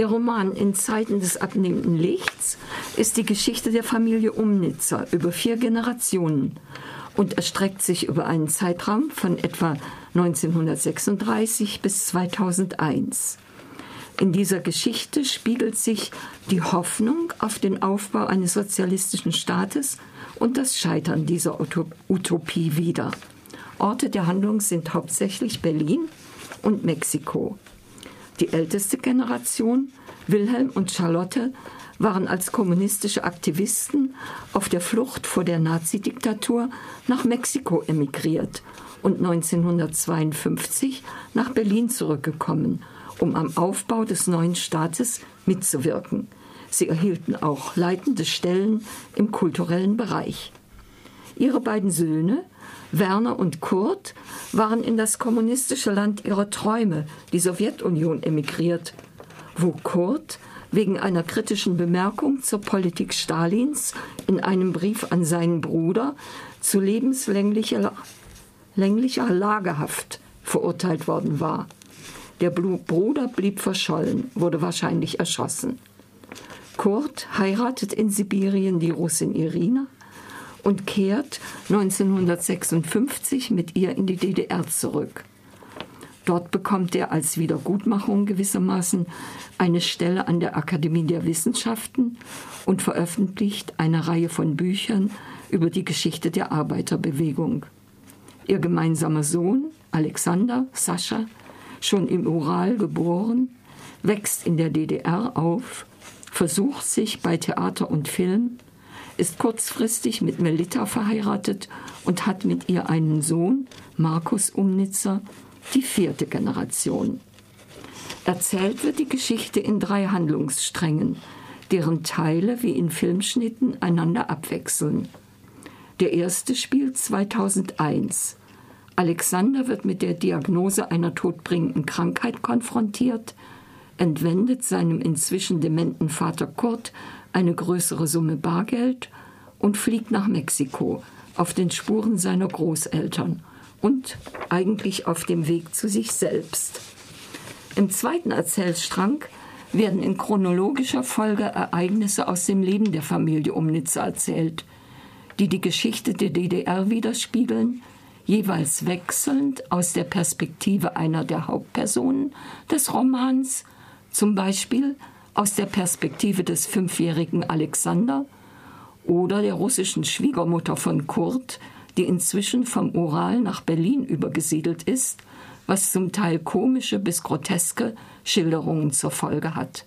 Der Roman In Zeiten des abnehmenden Lichts ist die Geschichte der Familie Umnitzer über vier Generationen und erstreckt sich über einen Zeitraum von etwa 1936 bis 2001. In dieser Geschichte spiegelt sich die Hoffnung auf den Aufbau eines sozialistischen Staates und das Scheitern dieser Utopie wider. Orte der Handlung sind hauptsächlich Berlin und Mexiko. Die älteste Generation, Wilhelm und Charlotte, waren als kommunistische Aktivisten auf der Flucht vor der Nazidiktatur nach Mexiko emigriert und 1952 nach Berlin zurückgekommen um am Aufbau des neuen Staates mitzuwirken. Sie erhielten auch leitende Stellen im kulturellen Bereich. Ihre beiden Söhne, Werner und Kurt, waren in das kommunistische Land ihrer Träume, die Sowjetunion, emigriert, wo Kurt wegen einer kritischen Bemerkung zur Politik Stalins in einem Brief an seinen Bruder zu lebenslänglicher länglicher Lagerhaft verurteilt worden war. Der Bruder blieb verschollen, wurde wahrscheinlich erschossen. Kurt heiratet in Sibirien die Russin Irina und kehrt 1956 mit ihr in die DDR zurück. Dort bekommt er als Wiedergutmachung gewissermaßen eine Stelle an der Akademie der Wissenschaften und veröffentlicht eine Reihe von Büchern über die Geschichte der Arbeiterbewegung. Ihr gemeinsamer Sohn, Alexander Sascha, schon im Ural geboren, wächst in der DDR auf, versucht sich bei Theater und Film, ist kurzfristig mit Melita verheiratet und hat mit ihr einen Sohn, Markus Umnitzer, die vierte Generation. Erzählt wird die Geschichte in drei Handlungssträngen, deren Teile wie in Filmschnitten einander abwechseln. Der erste spielt 2001. Alexander wird mit der Diagnose einer todbringenden Krankheit konfrontiert, entwendet seinem inzwischen dementen Vater Kurt eine größere Summe Bargeld und fliegt nach Mexiko auf den Spuren seiner Großeltern und eigentlich auf dem Weg zu sich selbst. Im zweiten Erzählstrang werden in chronologischer Folge Ereignisse aus dem Leben der Familie Umnitzer erzählt, die die Geschichte der DDR widerspiegeln jeweils wechselnd aus der Perspektive einer der Hauptpersonen des Romans, zum Beispiel aus der Perspektive des fünfjährigen Alexander oder der russischen Schwiegermutter von Kurt, die inzwischen vom Ural nach Berlin übergesiedelt ist, was zum Teil komische bis groteske Schilderungen zur Folge hat.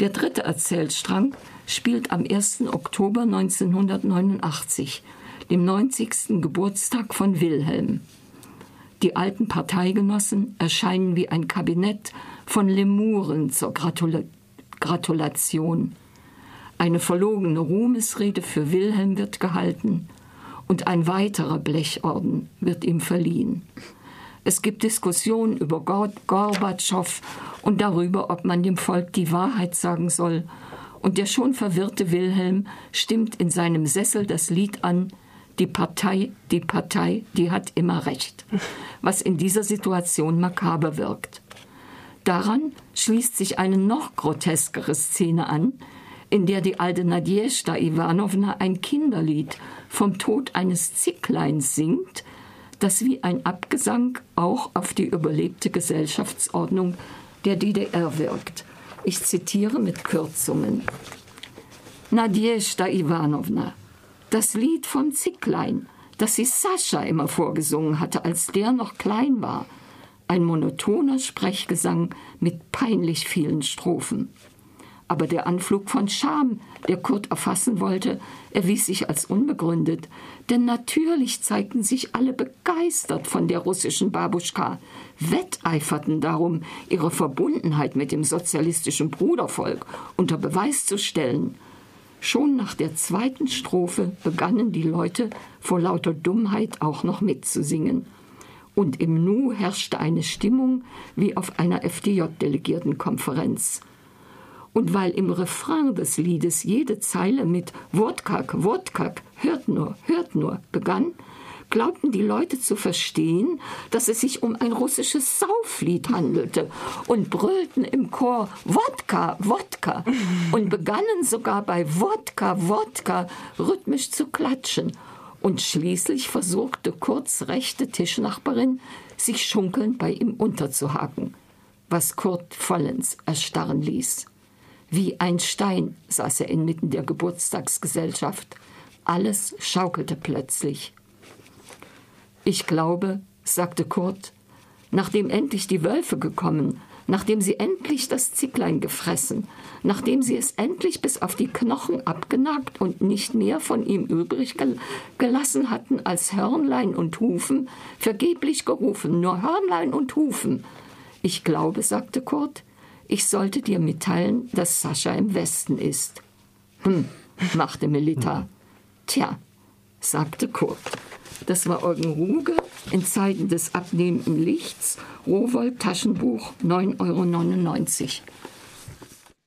Der dritte Erzählstrang spielt am 1. Oktober 1989 dem 90. Geburtstag von Wilhelm. Die alten Parteigenossen erscheinen wie ein Kabinett von Lemuren zur Gratula Gratulation. Eine verlogene Ruhmesrede für Wilhelm wird gehalten und ein weiterer Blechorden wird ihm verliehen. Es gibt Diskussionen über Gorbatschow und darüber, ob man dem Volk die Wahrheit sagen soll. Und der schon verwirrte Wilhelm stimmt in seinem Sessel das Lied an, die Partei, die Partei, die hat immer recht, was in dieser Situation makaber wirkt. Daran schließt sich eine noch groteskere Szene an, in der die alte Nadjezhda Iwanowna ein Kinderlied vom Tod eines Zickleins singt, das wie ein Abgesang auch auf die überlebte Gesellschaftsordnung der DDR wirkt. Ich zitiere mit Kürzungen. Nadjezhda Iwanowna, das Lied vom Zicklein, das sie Sascha immer vorgesungen hatte, als der noch klein war. Ein monotoner Sprechgesang mit peinlich vielen Strophen. Aber der Anflug von Scham, der Kurt erfassen wollte, erwies sich als unbegründet, denn natürlich zeigten sich alle begeistert von der russischen Babuschka, wetteiferten darum, ihre Verbundenheit mit dem sozialistischen Brudervolk unter Beweis zu stellen – Schon nach der zweiten Strophe begannen die Leute vor lauter Dummheit auch noch mitzusingen. Und im Nu herrschte eine Stimmung wie auf einer FDJ-Delegiertenkonferenz. Und weil im Refrain des Liedes jede Zeile mit Wortkak, Wortkak, hört nur, hört nur begann, glaubten die Leute zu verstehen, dass es sich um ein russisches Sauflied handelte und brüllten im Chor Wodka, Wodka und begannen sogar bei Wodka, Wodka rhythmisch zu klatschen. Und schließlich versuchte Kurts rechte Tischnachbarin, sich schunkelnd bei ihm unterzuhaken, was Kurt vollends erstarren ließ. Wie ein Stein saß er inmitten der Geburtstagsgesellschaft. Alles schaukelte plötzlich. Ich glaube, sagte Kurt, nachdem endlich die Wölfe gekommen, nachdem sie endlich das Zicklein gefressen, nachdem sie es endlich bis auf die Knochen abgenagt und nicht mehr von ihm übrig gelassen hatten als Hörnlein und Hufen, vergeblich gerufen, nur Hörnlein und Hufen. Ich glaube, sagte Kurt, ich sollte dir mitteilen, dass Sascha im Westen ist. Hm, machte Melita. Tja, sagte Kurt. Das war Eugen Ruge in Zeiten des abnehmenden Lichts, Rowold Taschenbuch 9,99 Euro.